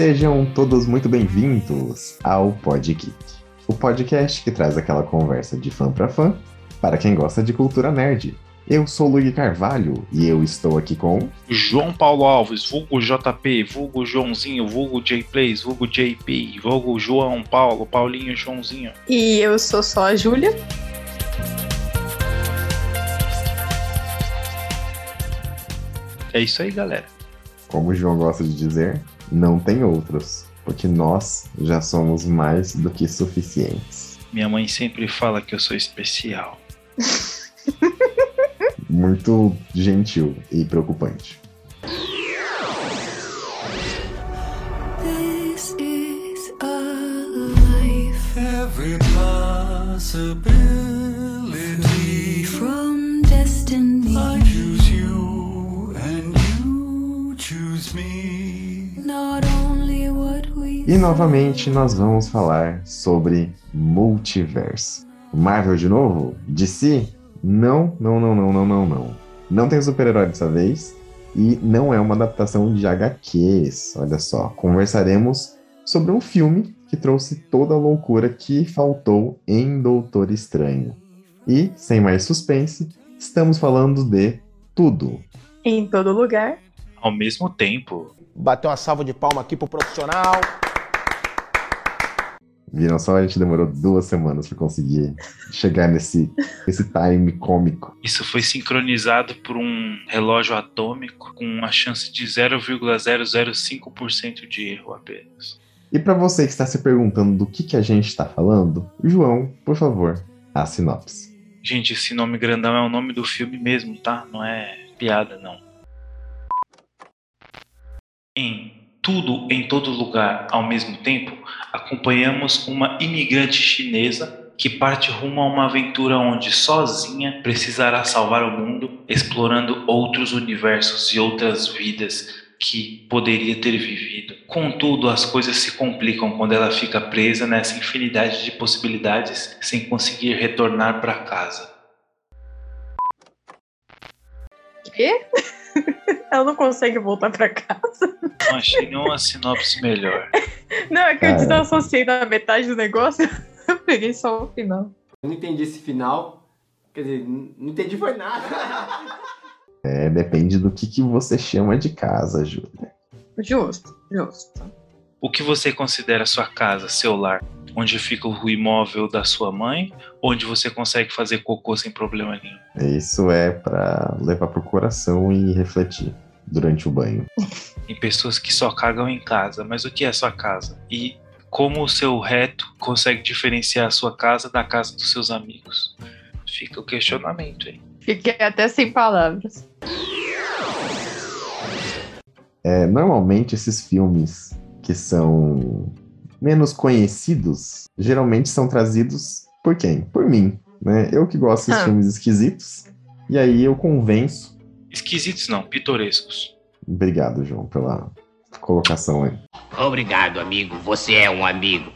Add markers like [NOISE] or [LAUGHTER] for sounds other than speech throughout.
Sejam todos muito bem-vindos ao Podgeek, o podcast que traz aquela conversa de fã para fã para quem gosta de cultura nerd. Eu sou Luigi Carvalho e eu estou aqui com João Paulo Alves, vulgo JP, vulgo Joãozinho, vulgo JPlays, vulgo JP, vulgo João Paulo, Paulinho Joãozinho. E eu sou só a Júlia. É isso aí, galera. Como o João gosta de dizer, não tem outros, porque nós já somos mais do que suficientes. Minha mãe sempre fala que eu sou especial. [LAUGHS] Muito gentil e preocupante. This is a life Every possibility. E novamente nós vamos falar sobre multiverso. Marvel de novo? DC? Não, não, não, não, não, não, não. Não tem super-herói dessa vez. E não é uma adaptação de HQs. Olha só. Conversaremos sobre um filme que trouxe toda a loucura que faltou em Doutor Estranho. E, sem mais suspense, estamos falando de tudo. Em todo lugar. Ao mesmo tempo, Bater uma salva de palma aqui pro profissional. Viram só? A gente demorou duas semanas para conseguir chegar nesse, nesse time cômico. isso foi sincronizado por um relógio atômico com uma chance de 0,005% de erro apenas. E para você que está se perguntando do que, que a gente está falando, João, por favor, a sinopse. Gente, esse nome grandão é o nome do filme mesmo, tá? Não é piada, não. Em Tudo em Todo Lugar ao mesmo tempo, acompanhamos uma imigrante chinesa que parte rumo a uma aventura onde sozinha precisará salvar o mundo, explorando outros universos e outras vidas que poderia ter vivido. Contudo, as coisas se complicam quando ela fica presa nessa infinidade de possibilidades sem conseguir retornar para casa. Quê? [LAUGHS] Ela não consegue voltar pra casa. Não achei nenhuma sinopse melhor. Não, é que eu Cara. desassociei na metade do negócio. [LAUGHS] Eu peguei só o final. Eu não entendi esse final. Quer dizer, não entendi foi nada. É, depende do que, que você chama de casa, Júlia. Justo, justo. O que você considera sua casa, seu lar? Onde fica o imóvel da sua mãe? Onde você consegue fazer cocô sem problema nenhum? Isso é para levar pro coração e refletir durante o banho. Tem pessoas que só cagam em casa, mas o que é sua casa? E como o seu reto consegue diferenciar a sua casa da casa dos seus amigos? Fica o questionamento aí. Fiquei até sem palavras. É, normalmente esses filmes que são menos conhecidos, geralmente são trazidos por quem? Por mim, né? Eu que gosto desses Ah. filmes esquisitos. E aí eu convenço. Esquisitos não, pitorescos. Obrigado, João, pela colocação aí. Obrigado, amigo. Você é um amigo.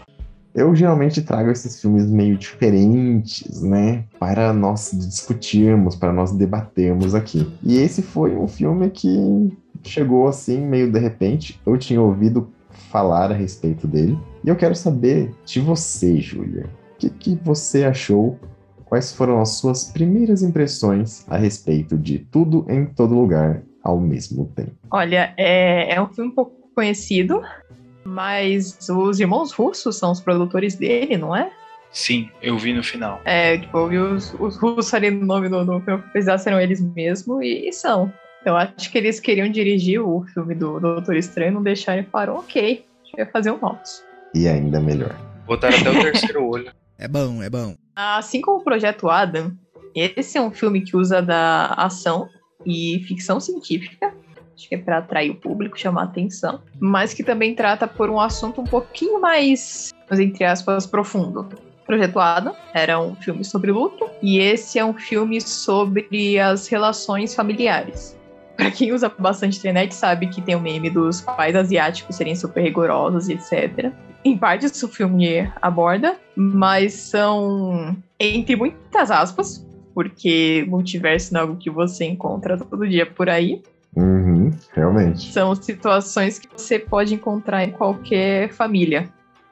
Eu geralmente trago esses filmes meio diferentes, né? Para nós discutirmos, para nós debatermos aqui. E esse foi um filme que chegou assim, meio de repente. Eu tinha ouvido falar a respeito dele. E eu quero saber de você, Júlia. O que, que você achou? Quais foram as suas primeiras impressões a respeito de tudo em todo lugar ao mesmo tempo? Olha, é, é um filme um pouco conhecido, mas os irmãos russos são os produtores dele, não é? Sim, eu vi no final. É, tipo, eu vi os, os russos ali no nome do, filme, apesar serão eles mesmos, e, e são. Eu acho que eles queriam dirigir o filme do Doutor Estranho, não deixaram e falaram, ok, a gente vai fazer o nosso. E ainda melhor. Botaram até o terceiro olho. [LAUGHS] É bom, é bom. Assim como o Projeto Adam, esse é um filme que usa da ação e ficção científica, acho que é para atrair o público, chamar a atenção, mas que também trata por um assunto um pouquinho mais, mas entre aspas, profundo. Projeto Adam era um filme sobre luto e esse é um filme sobre as relações familiares. Para quem usa bastante internet sabe que tem o meme dos pais asiáticos serem super rigorosos e etc. Em parte isso o filme aborda, mas são entre muitas aspas, porque multiverso não é algo que você encontra todo dia por aí. Uhum, realmente. São situações que você pode encontrar em qualquer família.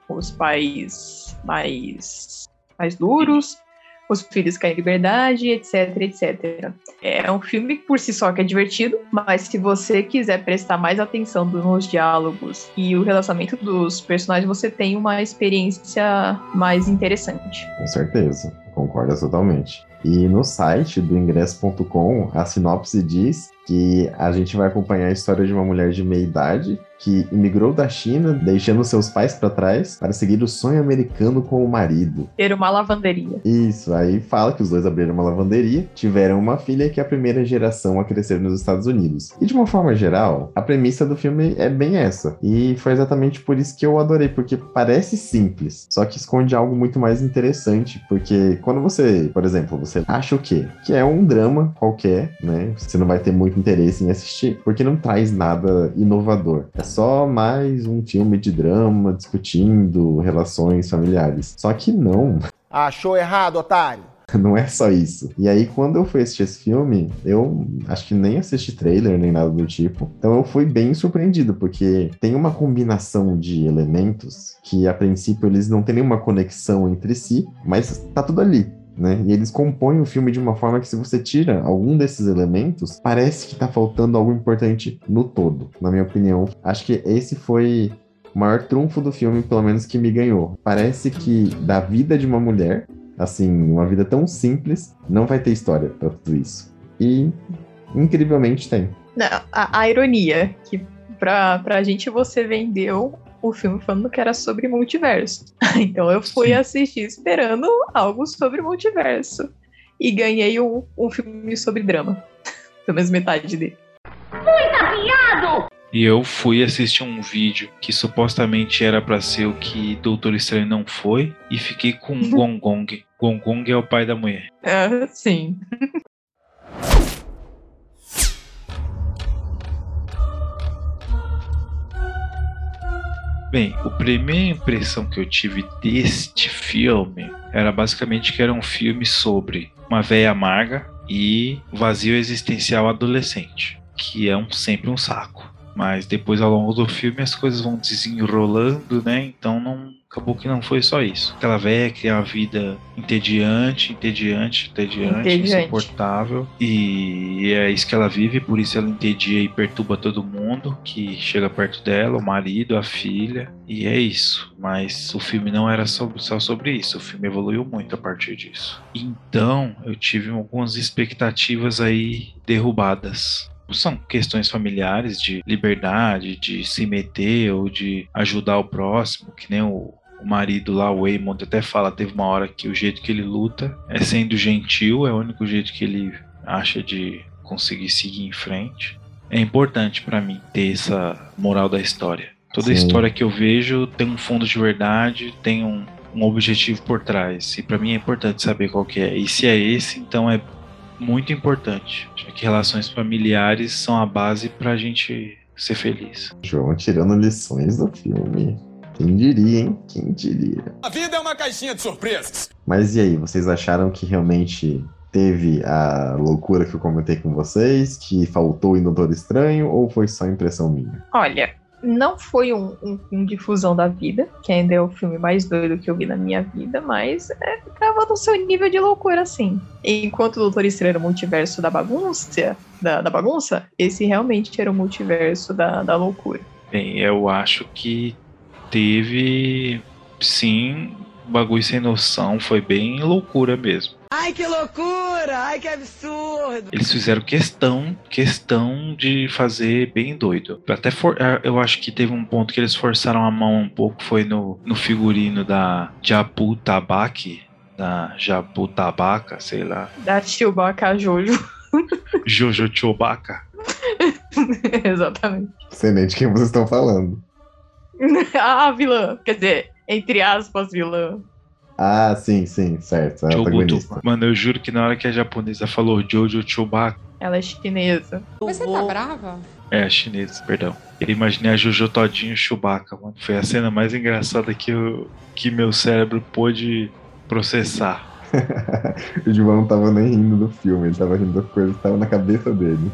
Os pais mais, mais duros, os filhos caem em liberdade, etc, etc. É um filme por si só que é divertido, mas se você quiser prestar mais atenção nos diálogos e o relacionamento dos personagens, você tem uma experiência mais interessante. Com certeza, concordo totalmente. E no site do ingresso.com, a sinopse diz que a gente vai acompanhar a história de uma mulher de meia idade que imigrou da China, deixando seus pais para trás para seguir o sonho americano com o marido. Ter uma lavanderia. Isso, aí fala que os dois abriram uma lavanderia, tiveram uma filha que é a primeira geração a crescer nos Estados Unidos. E de uma forma geral, a premissa do filme é bem essa. E foi exatamente por isso que eu adorei, porque parece simples, só que esconde algo muito mais interessante, porque quando você, por exemplo, você acha o quê? Que é um drama qualquer, né? Você não vai ter muito interesse em assistir, porque não traz nada inovador. É só mais um filme de drama discutindo relações familiares. Só que não. [LAUGHS] Achou errado, otário. [LAUGHS] Não é só isso. E aí, quando eu fui assistir esse filme, eu acho que nem assisti trailer nem nada do tipo. Então eu fui bem surpreendido, porque tem uma combinação de elementos que, a princípio, eles não têm nenhuma conexão entre si, mas tá tudo ali. Né? E eles compõem o filme de uma forma que, se você tira algum desses elementos, parece que tá faltando algo importante no todo, na minha opinião. Acho que esse foi o maior trunfo do filme, pelo menos que me ganhou. Parece que da vida de uma mulher, assim, uma vida tão simples, não vai ter história pra tudo isso. E incrivelmente tem. Não, a, a ironia, que pra, pra gente você vendeu o filme falando que era sobre multiverso. [LAUGHS] então eu fui Sim. assistir esperando algo sobre multiverso. E ganhei um, um filme sobre drama. [LAUGHS] Pelo menos metade dele. E eu fui assistir um vídeo que supostamente era pra ser o que Doutor Estranho não foi e fiquei com [LAUGHS] um Gongong. Gongong é o pai da mulher. É, sim. Bem, a primeira impressão que eu tive deste filme era basicamente que era um filme sobre uma véia amarga e vazio existencial adolescente, que é um, sempre um saco. Mas depois, ao longo do filme, as coisas vão desenrolando, né? Então não acabou que não foi só isso. Aquela véia que é uma vida entediante, entediante, entediante, Entediante. insuportável. E é isso que ela vive, por isso ela entedia e perturba todo mundo que chega perto dela, o marido, a filha. E é isso. Mas o filme não era sobre- só sobre isso. O filme evoluiu muito a partir disso. Então, eu tive algumas expectativas aí derrubadas são questões familiares de liberdade, de se meter ou de ajudar o próximo, que nem o, o marido lá, o Waymond, até fala, teve uma hora que o jeito que ele luta é sendo gentil, é o único jeito que ele acha de conseguir seguir em frente. É importante pra mim ter essa moral da história. Toda Sim. história que eu vejo tem um fundo de verdade, tem um, um objetivo por trás. E pra mim é importante saber qual que é. E se é esse, então é muito importante. Já que relações familiares são a base pra gente ser feliz. João tirando lições do filme. Quem diria, hein? Quem diria? A vida é uma caixinha de surpresas. Mas e aí, vocês acharam que realmente teve a loucura que eu comentei com vocês? Que faltou em Doutor Estranho? Ou foi só impressão minha? Olha, não foi um, um, um difusão da vida, que ainda é o filme mais doido que eu vi na minha vida, mas é, tava no seu nível de loucura, assim. Enquanto o Doutor Estranho era o multiverso da bagunça, da, da bagunça, esse realmente era o multiverso da, da loucura. Bem, eu acho que teve, sim, bagulho sem noção, foi bem loucura mesmo. Ai, que loucura! Ai, que absurdo! Eles fizeram questão, questão de fazer bem doido. Até for, ah, eu acho que teve um ponto que eles forçaram a mão um pouco, foi no, no figurino da Jabu Tabaki, da Jabu Tabaka, sei lá, Da Chewbacca Jojo. Jojo Chewbacca. [LAUGHS] Exatamente. Sei nem de quem vocês estão falando. A [LAUGHS] vilã. Quer dizer, entre aspas, vilã. Ah, sim, sim, certo. É Chobuto. Mano, eu juro que na hora que a japonesa falou Jojo Chewbacca, Ela é chinesa. Mas você tá brava? é a chinesa, perdão. Eu imaginei a Jojo todinho Chewbacca, mano. Foi a cena mais engraçada que, eu, que meu cérebro pôde processar. [LAUGHS] o João não tava nem rindo do filme, ele tava rindo das coisas que estavam na cabeça dele.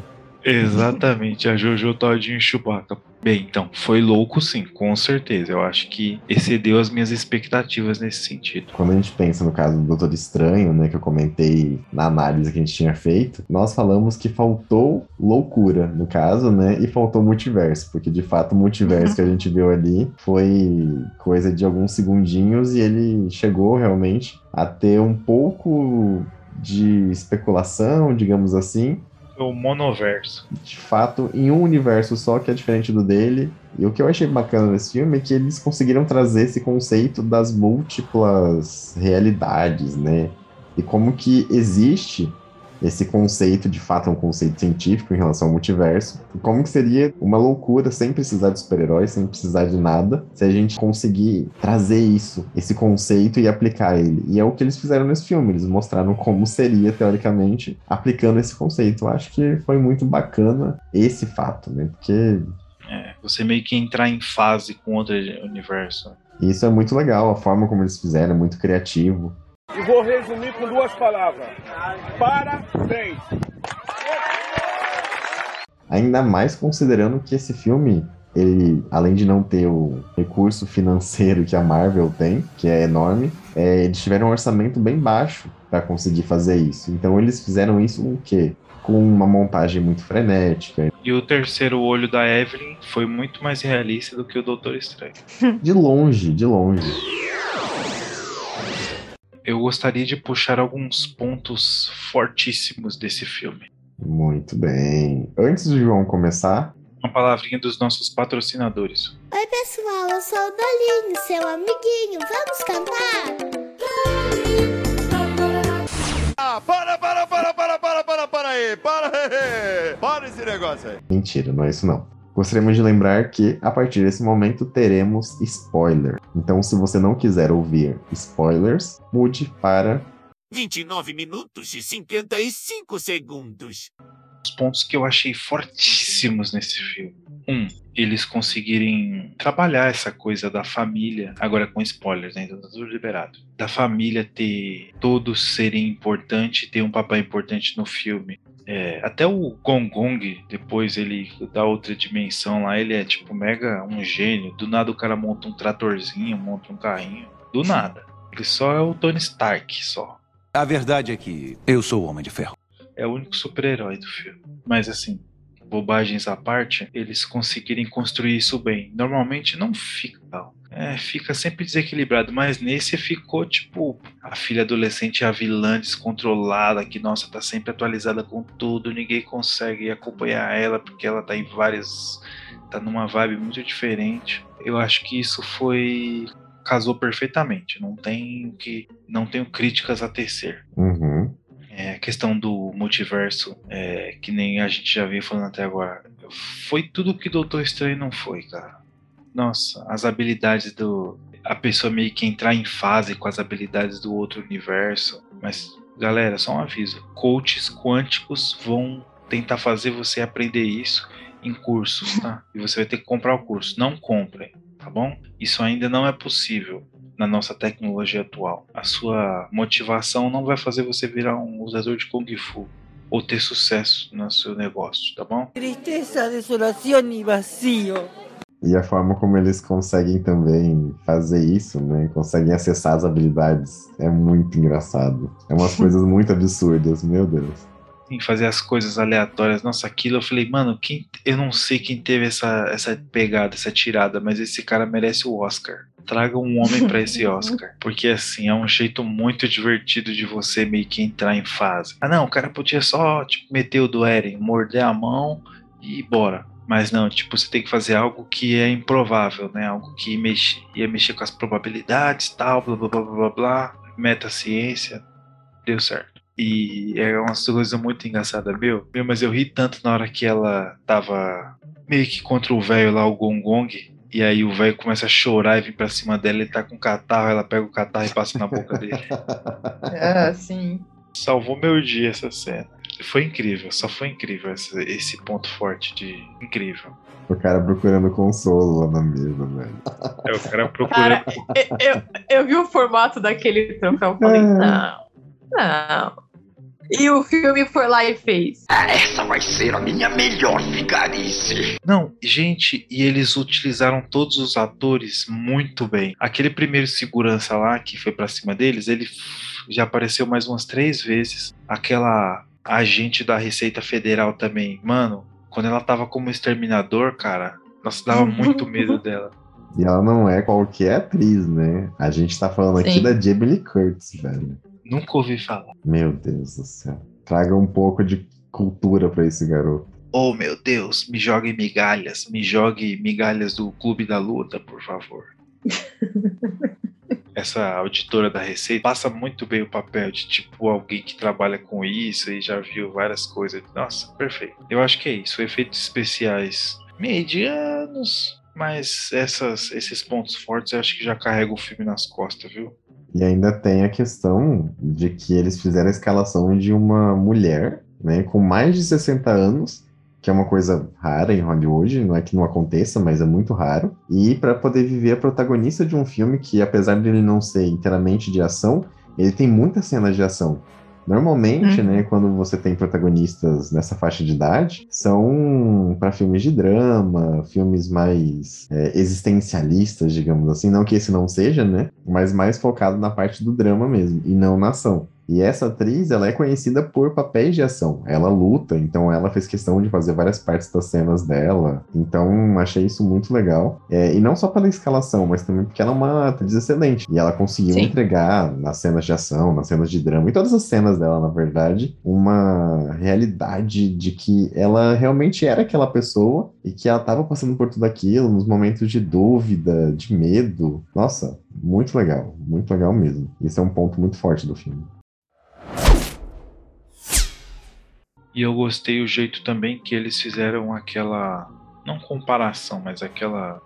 Exatamente, a Jojo Todinho Chewbacca. Bem, então, foi louco sim, com certeza. Eu acho que excedeu as minhas expectativas nesse sentido. Quando a gente pensa no caso do Doutor Estranho, né, que eu comentei na análise que a gente tinha feito, nós falamos que faltou loucura, no caso, né, e faltou multiverso, porque de fato o multiverso que a gente viu ali foi coisa de alguns segundinhos e ele chegou realmente a ter um pouco de especulação, digamos assim, O monoverso. de fato em um universo só que é diferente do dele. E o que eu achei bacana nesse filme é que eles conseguiram trazer esse conceito das múltiplas realidades, né? E como que existe esse conceito, de fato é um conceito científico em relação ao multiverso. E como que seria uma loucura sem precisar de super-heróis, sem precisar de nada, se a gente conseguir trazer isso, esse conceito e aplicar ele. E é o que eles fizeram nesse filme, eles mostraram como seria, teoricamente, aplicando esse conceito. Eu acho que foi muito bacana esse fato, né? Porque É, você meio que entrar em fase com outro universo. isso é muito legal, a forma como eles fizeram é muito criativo. E vou resumir com duas palavras. Parabéns. Ainda mais considerando que esse filme, ele, além de não ter o recurso financeiro que a Marvel tem, que é enorme, é, eles tiveram um orçamento bem baixo para conseguir fazer isso. Então eles fizeram isso com o quê? Com uma montagem muito frenética. E o terceiro olho da Evelyn foi muito mais realista do que o Doutor Estranho. De longe, de longe. Eu gostaria de puxar alguns pontos fortíssimos desse filme. Muito bem. Antes do João começar, Uma palavrinha dos nossos patrocinadores. Oi, pessoal, eu sou o Dolinho, seu amiguinho. Vamos cantar? Ah, para, para, para, para, para, para, para aí. Para, para esse negócio aí. Mentira, não é isso não. Gostaríamos de lembrar que a partir desse momento teremos spoiler. Então, se você não quiser ouvir spoilers, mude para 29 minutos e 55 segundos. Os pontos que eu achei fortíssimos nesse filme. Um, eles conseguirem trabalhar essa coisa da família, agora com spoilers, né? Então tá tudo liberado. Da família ter todos serem importantes, ter um papel importante no filme. É, até o Gong Gong, depois ele dá outra dimensão lá, ele é tipo mega um gênio. Do nada o cara monta um tratorzinho, monta um carrinho. Do nada. Ele só é o Tony Stark, só. A verdade é que eu sou o Homem de Ferro. É o único super-herói do filme. Mas assim, bobagens à parte, eles conseguirem construir isso bem. Normalmente não fica. É, fica sempre desequilibrado, mas nesse ficou tipo a filha adolescente, a vilã descontrolada, que nossa, tá sempre atualizada com tudo, ninguém consegue acompanhar ela porque ela tá em várias. tá numa vibe muito diferente. Eu acho que isso foi. casou perfeitamente. Não tem que. não tenho críticas a tecer. Uhum. É, a questão do multiverso, é, que nem a gente já veio falando até agora, foi tudo que Doutor Estranho não foi, cara. Nossa, as habilidades do. A pessoa meio que entrar em fase com as habilidades do outro universo. Mas, galera, só um aviso: coaches quânticos vão tentar fazer você aprender isso em cursos, tá? [LAUGHS] E você vai ter que comprar o curso. Não comprem, tá bom? Isso ainda não é possível na nossa tecnologia atual. A sua motivação não vai fazer você virar um usador de Kung Fu ou ter sucesso no seu negócio, tá bom? Tristeza, desolación y vacío. E a forma como eles conseguem também fazer isso, né? Conseguem acessar as habilidades. É muito engraçado. É umas [LAUGHS] coisas muito absurdas, meu Deus. Em fazer as coisas aleatórias. Nossa, aquilo eu falei, mano, quem, eu não sei quem teve essa, essa pegada, essa tirada, mas esse cara merece o Oscar. Traga um homem pra esse [LAUGHS] Oscar. Porque assim, é um jeito muito divertido de você meio que entrar em fase. Ah, não, o cara podia só, tipo, meter o do Eren, morder a mão e bora. Mas não, tipo, você tem que fazer algo que é improvável, né? Algo que mexe, ia mexer com as probabilidades tal, blá blá blá blá blá, blá meta ciência. Deu certo. E é uma coisa muito engraçada, meu. Meu, mas eu ri tanto na hora que ela tava meio que contra o velho lá, o Gong Gong. E aí o velho começa a chorar e vem pra cima dela, ele tá com catarro, ela pega o catarro e passa na boca dele. É, [LAUGHS] sim. Salvou meu dia essa cena. Foi incrível, só foi incrível esse, esse ponto forte de incrível. O cara procurando consolo lá na mesa, velho. É o cara procurando. Cara, eu, eu, eu vi o formato daquele troféu e falei, É. não, não. E o filme foi lá e fez. Essa vai ser a minha melhor vigarice. Não, gente, e eles utilizaram todos os atores muito bem. Aquele primeiro segurança lá que foi pra cima deles, ele já apareceu mais umas três vezes. Aquela agente da Receita Federal também. Mano, quando ela tava como exterminador, cara, nossa, dava [LAUGHS] muito medo dela. E ela não é qualquer atriz, né? A gente tá falando aqui Sim. da Jamie Lee Curtis, velho. Nunca ouvi falar. Meu Deus do céu. Traga um pouco de cultura pra esse garoto. Oh, meu Deus, me jogue migalhas. Me jogue migalhas do Clube da Luta, por favor. [LAUGHS] Essa auditora da Receita passa muito bem o papel de tipo alguém que trabalha com isso e já viu várias coisas. Nossa, perfeito. Eu acho que é isso. Efeitos especiais medianos, mas essas, esses pontos fortes eu acho que já carrega o filme nas costas, viu? E ainda tem a questão de que eles fizeram a escalação de uma mulher, né, com mais de 60 anos, que é uma coisa rara em Hollywood, não é que não aconteça, mas é muito raro, e para poder viver a protagonista de um filme que, apesar dele não ser inteiramente de ação, ele tem muitas cenas de ação. Normalmente, Uhum. né, quando você tem protagonistas nessa faixa de idade, são para filmes de drama, filmes mais é, existencialistas, digamos assim. Não que esse não seja, né? Mas mais focado na parte do drama mesmo, e não na ação. E essa atriz, ela é conhecida por papéis de ação. Ela luta, então ela fez questão de fazer várias partes das cenas dela. Então, achei isso muito legal. É, e não só pela escalação, mas também porque ela é uma atriz excelente. E ela conseguiu Sim. entregar nas cenas de ação, nas cenas de drama, em todas as cenas dela, na verdade, uma realidade de que ela realmente era aquela pessoa e que ela estava passando por tudo aquilo nos momentos de dúvida, de medo. Nossa, muito legal, muito legal mesmo. Isso é um ponto muito forte do filme. E eu gostei o jeito também que eles fizeram aquela. Não comparação, mas aquela.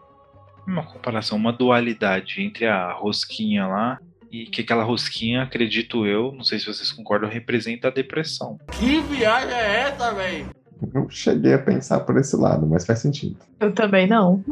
Uma comparação, uma dualidade entre a rosquinha lá e que aquela rosquinha, acredito eu, não sei se vocês concordam, representa a depressão. Que viagem é essa, velho? Eu cheguei a pensar por esse lado, mas faz sentido. Eu também não.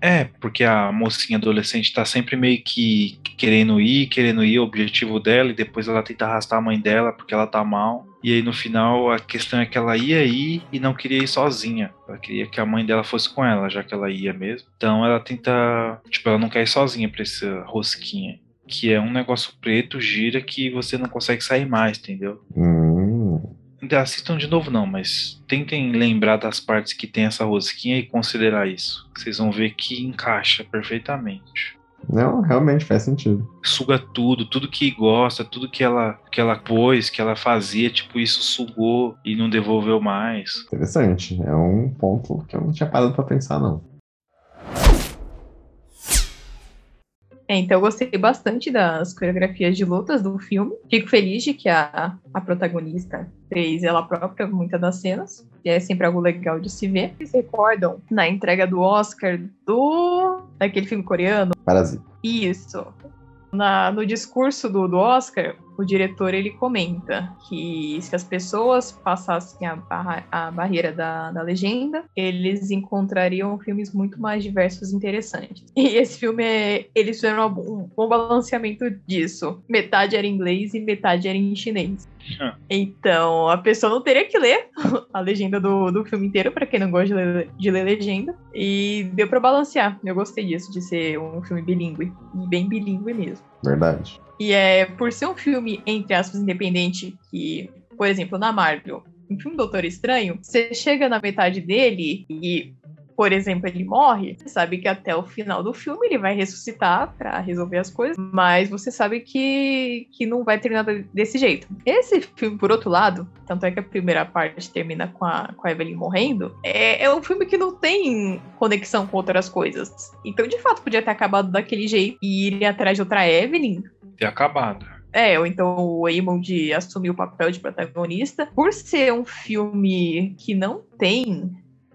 É, porque a mocinha adolescente tá sempre meio que querendo ir, querendo ir, o objetivo dela, e depois ela tenta arrastar a mãe dela porque ela tá mal. E aí no final a questão é que ela ia ir e não queria ir sozinha. Ela queria que a mãe dela fosse com ela, já que ela ia mesmo. Então ela tenta. Tipo, ela não quer ir sozinha pra essa rosquinha. Que é um negócio preto, gira, que você não consegue sair mais, entendeu? Hum, assistam de novo não, mas tentem lembrar das partes que tem essa rosquinha e considerar isso. Vocês vão ver que encaixa perfeitamente. Não, realmente faz sentido. Suga tudo, tudo que gosta, tudo que ela que ela pôs, que ela fazia, tipo isso sugou e não devolveu mais. Interessante. É um ponto que eu não tinha parado pra pensar, não. É, então eu gostei bastante das coreografias de lutas do filme. Fico feliz de que a, a protagonista fez ela própria muitas das cenas. E é sempre algo legal de se ver. Vocês recordam na entrega do Oscar do. daquele filme coreano? Parasita. Isso. Na- no discurso do, do Oscar, o diretor ele comenta que se as pessoas passassem a, barra- a barreira da, da legenda, eles encontrariam filmes muito mais diversos e interessantes. E esse filme, é, eles fizeram um bom balanceamento disso. Metade era em inglês e metade era em chinês. Então, a pessoa não teria que ler [LAUGHS] a legenda do, do filme inteiro, pra quem não gosta de ler, de ler legenda. E deu pra balancear. Eu gostei disso, de ser um filme bilíngue. E bem bilíngue mesmo. Verdade. E é por ser um filme, entre aspas, independente, que, por exemplo, na Marvel, em filme Doutor Estranho, você chega na metade dele e, por exemplo, ele morre, você sabe que até o final do filme ele vai ressuscitar pra resolver as coisas, mas você sabe que, que não vai terminar desse jeito. Esse filme, por outro lado, tanto é que a primeira parte termina com a, com a Evelyn morrendo, é, é um filme que não tem conexão com outras coisas. Então, de fato, podia ter acabado daquele jeito e ir atrás de outra Evelyn, Ter acabado. é, ou então o Eamon assumir o papel de protagonista. Por ser um filme que não tem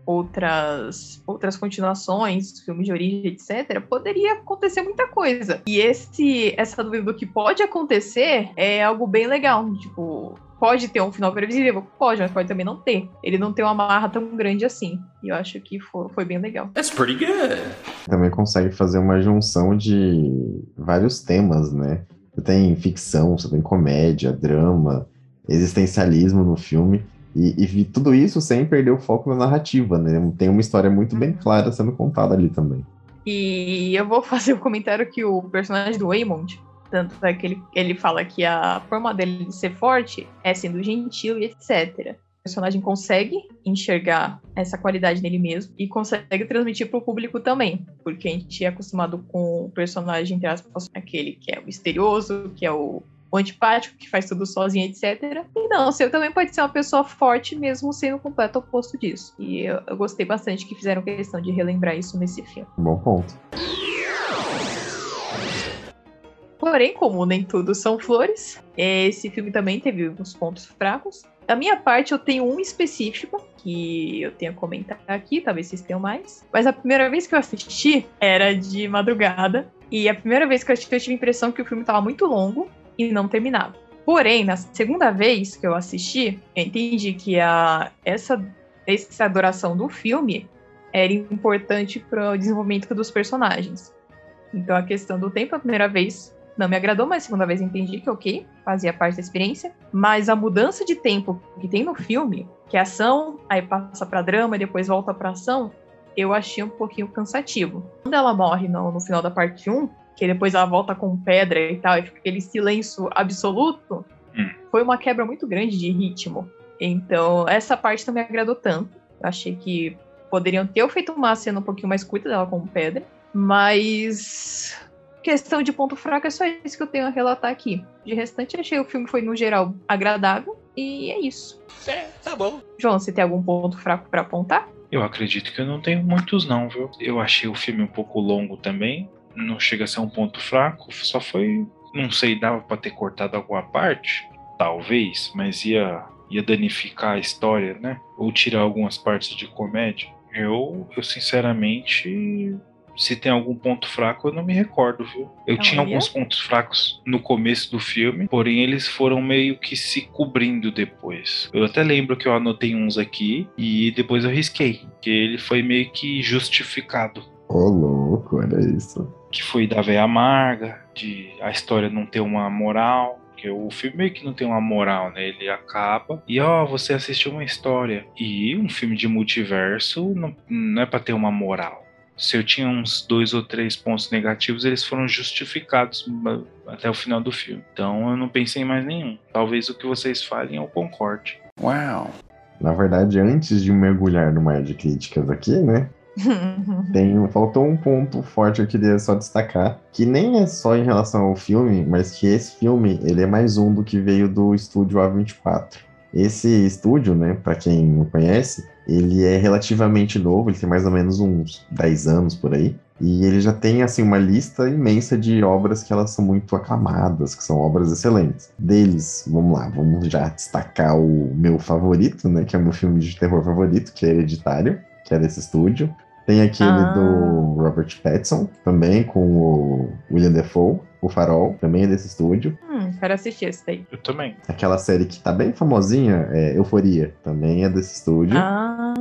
outras outras continuações, filmes de origem, etc., poderia acontecer muita coisa. E esse essa dúvida do que pode acontecer é algo bem legal. Tipo, pode ter um final previsível? Pode, mas pode também não ter. Ele não tem uma marra tão grande assim. E eu acho que foi, foi bem legal. That's pretty good. Também consegue fazer uma junção de vários temas, né? Você tem ficção, você tem comédia, drama, existencialismo no filme. E, e vi tudo isso sem perder o foco na narrativa, né? Tem uma história muito bem clara sendo contada ali também. E eu vou fazer o comentário que o personagem do Waymond, tanto é que ele, ele fala que a forma dele de ser forte é sendo gentil e etc. O personagem consegue enxergar essa qualidade nele mesmo e consegue transmitir para o público também, porque a gente é acostumado com o personagem, entre aspas, aquele que é o misterioso, que é o o antipático, que faz tudo sozinho, etc. E não, você também pode ser uma pessoa forte, mesmo sendo o completo oposto disso. E eu, eu gostei bastante que fizeram questão de relembrar isso nesse filme. Bom ponto. Porém, como nem tudo são flores, esse filme também teve uns pontos fracos. Da minha parte, eu tenho um específico que eu tenho a comentar aqui, talvez vocês tenham mais. Mas a primeira vez que eu assisti era de madrugada. E a primeira vez que eu assisti, eu tive a impressão que o filme estava muito longo e não terminava. Porém, na segunda vez que eu assisti, eu entendi que a, essa, essa adoração do filme era importante para o desenvolvimento dos personagens. Então a questão do tempo, a primeira vez não me agradou, mas a segunda vez entendi que ok, fazia parte da experiência. Mas a mudança de tempo que tem no filme, que é ação, aí passa para drama e depois volta para ação, eu achei um pouquinho cansativo. Quando ela morre no, no final da parte 1, que depois ela volta com pedra e tal, e fica aquele silêncio absoluto, hum. foi uma quebra muito grande de ritmo. Então, essa parte não me agradou tanto. Eu achei que poderiam ter feito uma cena um pouquinho mais curta dela com pedra, mas questão de ponto fraco é só isso que eu tenho a relatar aqui. De restante, achei o filme foi no geral agradável e é isso. É, tá bom. João, você tem algum ponto fraco para apontar? Eu acredito que eu não tenho muitos não, viu? Eu achei o filme um pouco longo também. Não chega a ser um ponto fraco, só foi, não sei, dava para ter cortado alguma parte, talvez, mas ia ia danificar a história, né? Ou tirar algumas partes de comédia. Eu, eu sinceramente se tem algum ponto fraco, eu não me recordo, viu? Eu Não, tinha ia? alguns pontos fracos no começo do filme, porém eles foram meio que se cobrindo depois. Eu até lembro que eu anotei uns aqui e depois eu risquei, que ele foi meio que justificado. Ô, louco, olha isso. Que foi da véia amarga, de a história não ter uma moral. Porque o filme meio que não tem uma moral, né? Ele acaba e, ó, você assistiu uma história. E um filme de multiverso não, não é pra ter uma moral se eu tinha uns dois ou três pontos negativos, eles foram justificados até o final do filme. Então eu não pensei em mais nenhum. Talvez o que vocês falem eu concorde. Uau! Na verdade, antes de mergulhar no mar de críticas aqui, né? [LAUGHS] Tem, faltou um ponto forte que eu queria só destacar, que nem é só em relação ao filme, mas que esse filme, ele é mais um do que veio do estúdio A24. Esse estúdio, né, para quem não conhece, ele é relativamente novo, ele tem mais ou menos uns 10 anos por aí. E ele já tem assim uma lista imensa de obras que elas são muito aclamadas, que são obras excelentes. Deles, vamos lá, vamos já destacar o meu favorito, né, que é o meu filme de terror favorito, que é Hereditário, que é desse estúdio. Tem aquele Ah. do Robert Pattinson, também com o William Defoe, O Farol, também é desse estúdio. Hum, quero assistir esse daí. Eu também. Aquela série que tá bem famosinha, é Euforia, também é desse estúdio. Ah,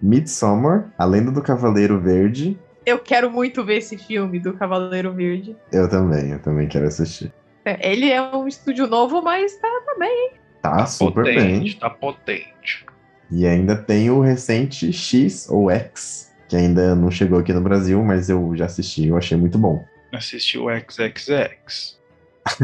Midsommar, A Lenda do Cavaleiro Verde, eu quero muito ver esse filme do Cavaleiro Verde. eu também, eu também quero assistir. É, Ele é um estúdio novo, mas tá, tá bem, hein? Tá super bem. potente, tá potente. E ainda tem o recente X ou X, que ainda não chegou aqui no Brasil, mas eu já assisti, eu achei muito bom. Assisti o XXX. [LAUGHS]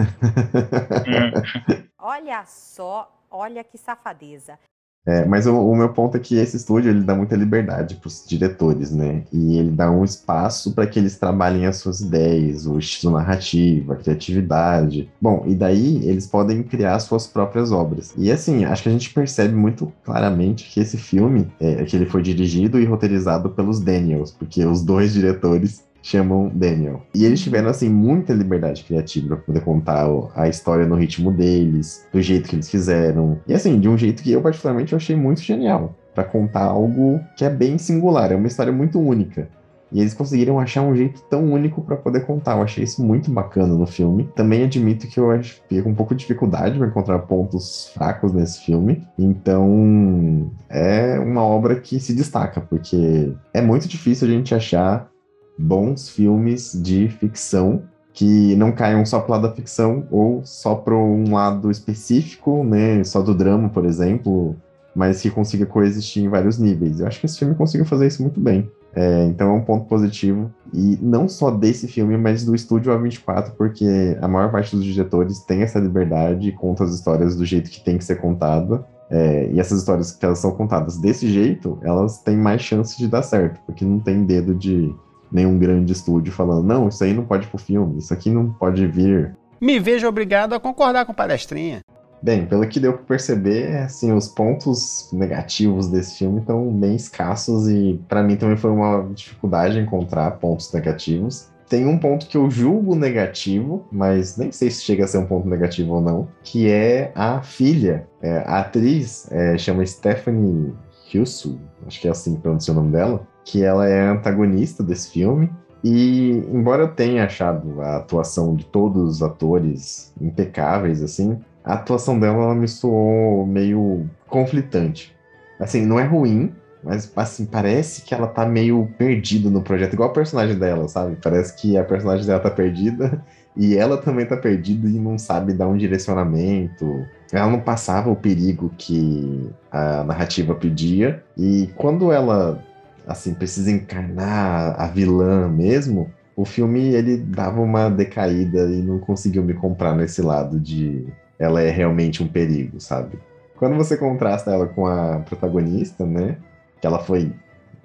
Hum, Olha só, olha que safadeza. É, mas o, o meu ponto é que esse estúdio ele dá muita liberdade para os diretores, né? E ele dá um espaço para que eles trabalhem as suas ideias, o estilo narrativo, a criatividade. Bom, e daí eles podem criar suas próprias obras. E assim, acho que a gente percebe muito claramente que esse filme é que ele foi dirigido e roteirizado pelos Daniels, porque os dois diretores chamam Daniel. E eles tiveram, assim, muita liberdade criativa para poder contar a história no ritmo deles, do jeito que eles fizeram. E, assim, de um jeito que eu, particularmente, eu achei muito genial. Para contar algo que é bem singular, é uma história muito única. E eles conseguiram achar um jeito tão único para poder contar. Eu achei isso muito bacana no filme. Também admito que eu fiquei com um pouco de dificuldade para encontrar pontos fracos nesse filme. Então, é uma obra que se destaca, porque é muito difícil a gente achar bons filmes de ficção que não caiam só pro lado da ficção ou só para um lado específico, né? Só do drama, por exemplo, mas que consiga coexistir em vários níveis. Eu acho que esse filme conseguiu fazer isso muito bem. É, então é um ponto positivo. E não só desse filme, mas do estúdio A24, porque a maior parte dos diretores tem essa liberdade e conta as histórias do jeito que tem que ser contada. É, e essas histórias que elas são contadas desse jeito, elas têm mais chance de dar certo, porque não tem dedo de nenhum grande estúdio falando, não, isso aí não pode ir pro filme, isso aqui não pode vir. Me vejo obrigado a concordar com palestrinha. Bem, pelo que deu para perceber, assim, os pontos negativos desse filme estão bem escassos e para mim também foi uma dificuldade encontrar pontos negativos. Tem um ponto que eu julgo negativo, mas nem sei se chega a ser um ponto negativo ou não, que é a filha. É, a atriz é, chama Stephanie Hughes, acho que é assim que pronuncia o nome dela, que ela é antagonista desse filme. E embora eu tenha achado a atuação de todos os atores impecáveis, assim, a atuação dela ela me soou meio conflitante. Assim, não é ruim, mas assim, parece que ela tá meio perdida no projeto, igual a personagem dela, sabe? Parece que a personagem dela tá perdida e ela também tá perdida e não sabe dar um direcionamento. Ela não passava o perigo que a narrativa pedia. E quando ela assim precisa encarnar a vilã mesmo, o filme ele dava uma decaída e não conseguiu me comprar nesse lado de ela é realmente um perigo, sabe? Quando você contrasta ela com a protagonista, né? Que ela foi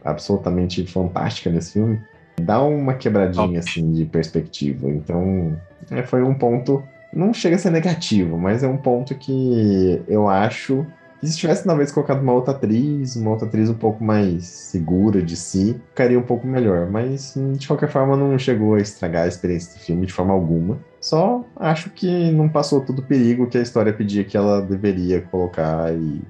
absolutamente fantástica nesse filme, dá uma quebradinha assim de perspectiva. Então, é, foi um ponto. Não chega a ser negativo, mas é um ponto que eu acho que se tivesse talvez colocado uma outra atriz, uma outra atriz um pouco mais segura de si, ficaria um pouco melhor. Mas de qualquer forma não chegou a estragar a experiência do filme de forma alguma. Só acho que não passou todo o perigo que a história pedia que ela deveria colocar e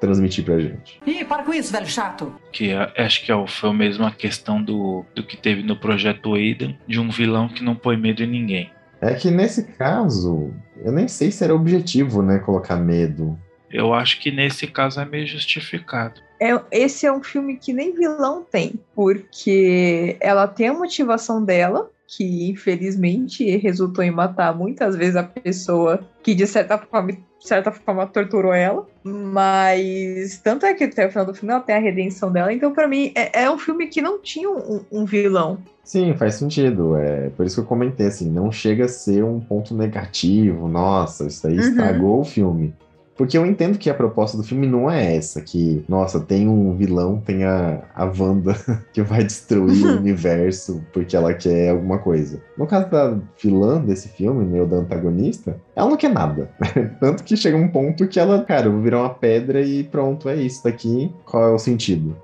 transmitir pra gente. Ih, para com isso, velho chato. Que é- acho que é, foi mesmo a questão do, do que teve no projeto Aiden, de um vilão que não põe medo em ninguém. É que nesse caso, eu nem sei se era objetivo, né, colocar medo. Eu acho que nesse caso é meio justificado. É, esse é um filme que nem vilão tem, porque ela tem a motivação dela, que infelizmente resultou em matar muitas vezes a pessoa que de certa forma, certa forma torturou ela, mas tanto é que até o final do filme ela tem a redenção dela, então pra mim é, é um filme que não tinha um, um vilão. Sim, faz sentido. É por isso que eu comentei assim, não chega a ser um ponto negativo. Nossa, isso aí Uhum. estragou o filme. Porque eu entendo que a proposta do filme não é essa, que, nossa, tem um vilão, tem a, a Wanda [LAUGHS] que vai destruir o [LAUGHS] universo porque ela quer alguma coisa. No caso da vilã desse filme, né, ou da antagonista, ela não quer nada. [LAUGHS] Tanto que chega um ponto que ela, cara, eu vou virar uma pedra e pronto, é isso daqui. Qual é o sentido?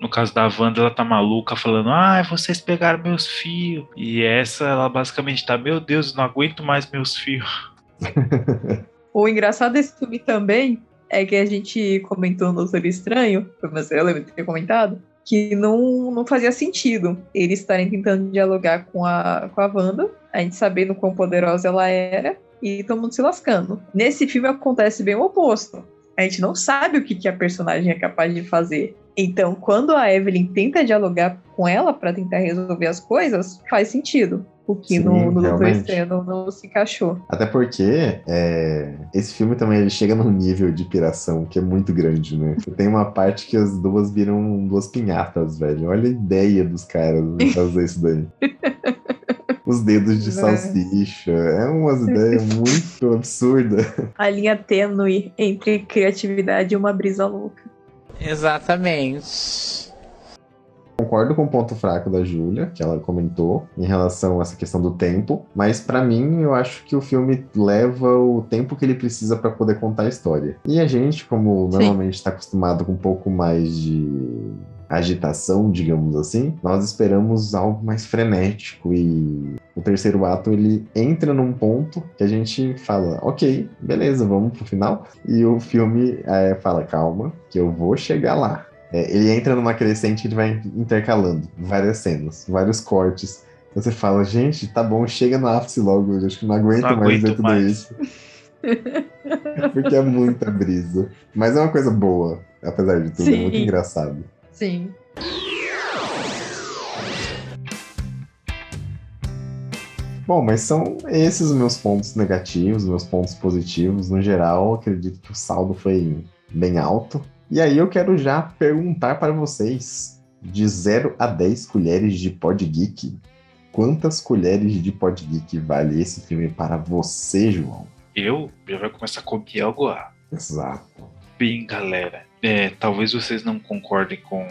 No caso da Wanda, ela tá maluca falando: Ah, vocês pegaram meus fios. E essa, ela basicamente tá: Meu Deus, não aguento mais meus fios. O engraçado desse filme também é que a gente comentou no Doutor Estranho, mas eu lembro de ter comentado, que não, não fazia sentido eles estarem tentando dialogar com a, com a Wanda, a gente sabendo quão poderosa ela era, e todo mundo se lascando. Nesse filme acontece bem o oposto. A gente não sabe o que, que a personagem é capaz de fazer. Então, quando a Evelyn tenta dialogar com ela para tentar resolver as coisas, faz sentido. O que Sim, no, no Doutor. Estranho não, não se encaixou. Até porque é, esse filme também ele chega num nível de piração que é muito grande, né? Tem uma parte que as duas viram duas pinhatas, velho. Olha a ideia dos caras de fazer isso daí. [LAUGHS] Os dedos de É. salsicha. É umas ideias muito absurdas. A linha tênue entre criatividade e uma brisa louca. Exatamente. Concordo com o ponto fraco da Júlia, que ela comentou, em relação a essa questão do tempo, mas pra mim eu acho que o filme leva o tempo que ele precisa pra poder contar a história. E a gente, como Sim. normalmente está acostumado com um pouco mais de agitação, digamos assim, nós esperamos algo mais frenético e o terceiro ato ele entra num ponto que a gente fala, ok, beleza, vamos pro final. E o filme é, fala, calma, que eu vou chegar lá. É, ele entra numa crescente e ele vai intercalando várias cenas, vários cortes. Você fala, gente, tá bom, chega no ápice logo, eu acho que não aguento Não mais ver aguento tudo mais. isso. Porque é muita brisa. Mas é uma coisa boa, apesar de tudo, é muito Sim. engraçado. Bom, mas são esses os meus pontos negativos, meus pontos positivos. No geral, acredito que o saldo foi bem alto. E aí eu quero já perguntar para vocês, de 0 a 10 colheres de Pod Geek, quantas colheres de Pod Geek vale esse filme para você, João? Eu já vai começar a copiar agora. Exato. Bem, galera, é, talvez vocês não concordem com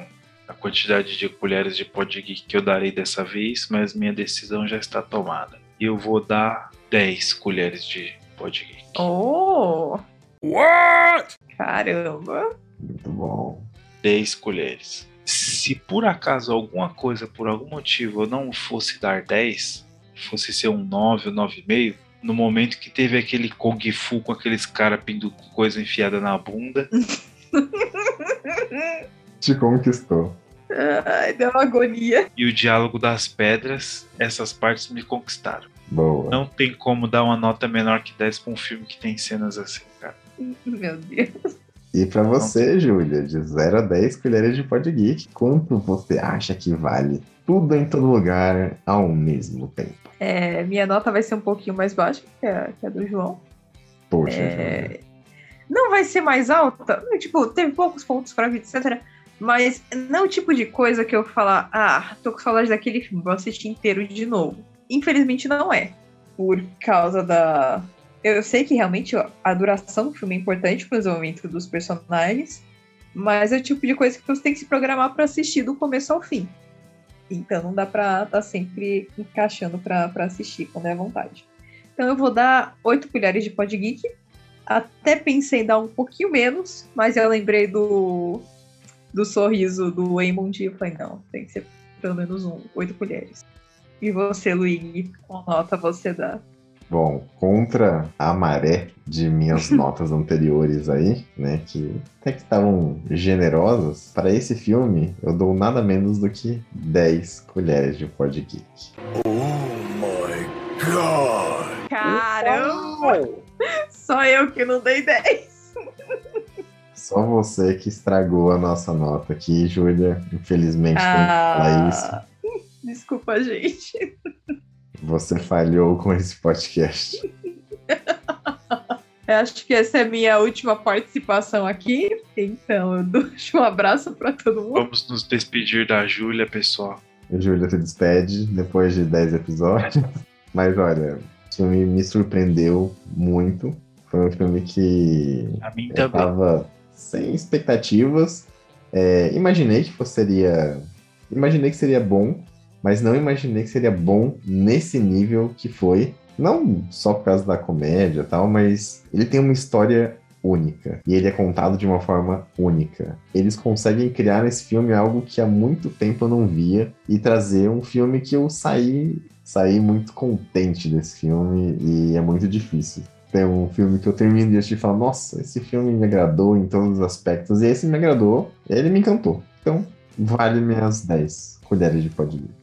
a quantidade de colheres de pod geek que eu darei dessa vez, mas minha decisão já está tomada. E eu vou dar 10 colheres de pod geek. Oh! What? Caramba! Muito bom. 10 colheres. Se por acaso alguma coisa, por algum motivo, eu não fosse dar 10, fosse ser um 9 ou 9,5, no momento que teve aquele Kung Fu com aqueles caras com coisa enfiada na bunda, [LAUGHS] Te conquistou. Ai, deu uma agonia. e o diálogo das pedras, essas partes me conquistaram. Boa. Não tem como dar uma nota menor que 10 pra um filme que tem cenas assim, cara. Meu Deus. E para você, Júlia, de 0 a 10 colheres de Pod Geek, quanto você acha que vale tudo em todo lugar ao mesmo tempo? É, minha nota vai ser um pouquinho mais baixa que a, que a do João. Poxa, É, Não vai ser mais alta. Tipo, teve poucos pontos pra vida, etc. Mas não é o tipo de coisa que eu falar, ah, tô com saudade daquele filme, vou assistir inteiro de novo. Infelizmente não é. Por causa da. Eu sei que realmente a duração do filme é importante pro desenvolvimento dos personagens, mas é o tipo de coisa que você tem que se programar pra assistir do começo ao fim. Então não dá pra estar sempre encaixando pra assistir quando é à vontade. Então eu vou dar 8 colheres de Pod Geek. Até pensei em dar um pouquinho menos, mas eu lembrei do, do sorriso do Eamon e falei, não, tem que ser pelo menos um, 8 colheres. E você, Luigi, qual nota você dá? Bom, contra a maré de minhas [LAUGHS] notas anteriores aí, né, que até que estavam generosas, para esse filme eu dou nada menos do que 10 colheres de Pod Geek. Oh my god! Caramba! Só eu que não dei 10. Só você que estragou a nossa nota aqui, Júlia. Infelizmente, tem que falar isso. Ah, desculpa, gente. Você falhou com esse podcast. [LAUGHS] Eu acho que essa é a minha última participação aqui. Então, eu deixo um abraço para todo mundo. Vamos nos despedir da Júlia, pessoal. A Júlia se despede depois de 10 episódios. [LAUGHS] Mas olha, o filme me surpreendeu muito. Foi um filme que A mim eu também. tava sem expectativas. É, imaginei que fosse- seria. Imaginei que seria bom, mas não imaginei que seria bom nesse nível que foi. Não só por causa da comédia e tal, mas ele tem uma história única. E ele é contado de uma forma única. Eles conseguem criar nesse filme algo que há muito tempo eu não via e trazer um filme que eu saí, saí muito contente desse filme e é muito difícil. Tem um filme que eu termino de assistir e falo, nossa, esse filme me agradou em todos os aspectos. E esse me agradou, ele me encantou. Então, vale minhas 10 colheres de Geek.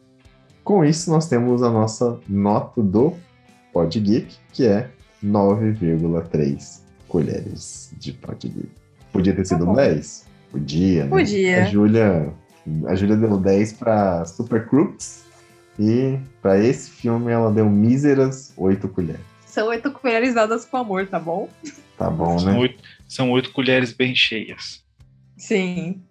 Com isso, nós temos a nossa nota do Pod Geek, que é 9,3 colheres de Pod Geek. Podia ter sido bom. 10? Podia, né? Podia. A Júlia, a Júlia deu 10 para Super Crooks e para esse filme ela deu míseras 8 colheres. São oito colheres dadas com amor, tá bom? Tá bom, São né? oito, são oito colheres bem cheias. Sim.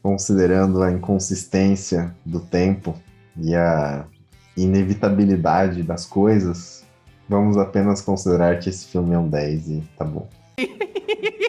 Considerando a inconsistência do tempo e a inevitabilidade das coisas, vamos apenas considerar que esse filme é um 10 e tá bom. [LAUGHS]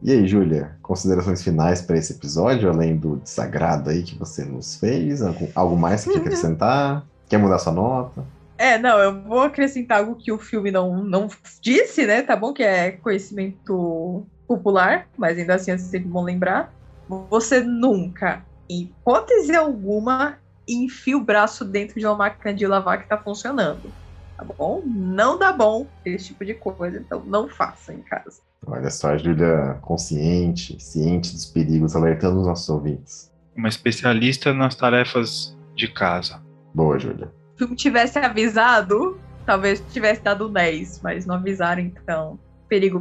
E aí, Júlia, considerações finais para esse episódio, além do desagrado aí que você nos fez? Algo, mais que quer acrescentar? Quer mudar sua nota? É, não, eu vou acrescentar algo que o filme não, não disse, né? Tá bom? Que é conhecimento popular, mas ainda assim é sempre bom lembrar. Você nunca, em hipótese alguma, enfia o braço dentro de uma máquina de lavar que tá funcionando. Tá bom? Não dá bom esse tipo de coisa, então não faça em casa. Olha só, a Júlia consciente, ciente dos perigos, alertando os nossos ouvintes. Uma especialista nas tarefas de casa. Boa, Júlia. Se filme tivesse avisado, talvez tivesse dado 10, mas não avisaram, então, perigo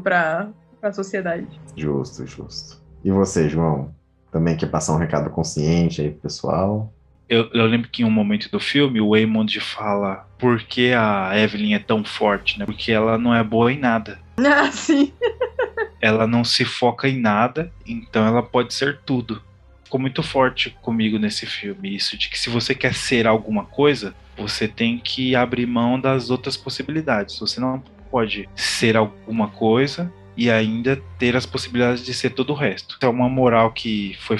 pra, pra sociedade. Justo, justo. E você, João? também quer passar um recado consciente aí pro pessoal. Eu, eu lembro que em um momento do filme o Waymond fala por que a Evelyn é tão forte, né? Porque ela não é boa em nada. [LAUGHS] Ah, sim. Ela não se foca em nada, então ela pode ser tudo. Ficou muito forte comigo nesse filme, isso de que se você quer ser alguma coisa, você tem que abrir mão das outras possibilidades. Você não pode ser alguma coisa e ainda ter as possibilidades de ser todo o resto. É uma moral que foi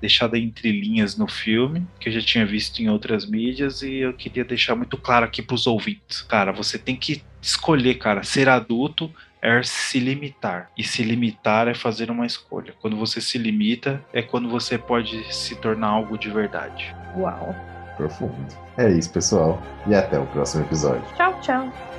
deixada entre linhas no filme, que eu já tinha visto em outras mídias e eu queria deixar muito claro aqui pros ouvintes. Cara, você tem que escolher, cara, ser adulto é se limitar. E se limitar é fazer uma escolha. Quando você se limita, é quando você pode se tornar algo de verdade. Uau. Profundo. É isso, pessoal. E até o próximo episódio. Tchau, tchau.